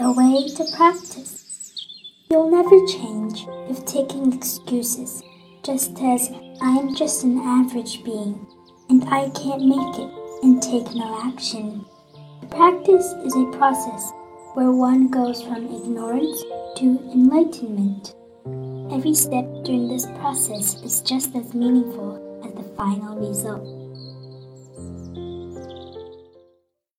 a way to practice. You'll never change if taking excuses, just as I'm just an average being and I can't make it and take no action. Practice is a process where one goes from ignorance to enlightenment. Every step during this process is just as meaningful as the final result.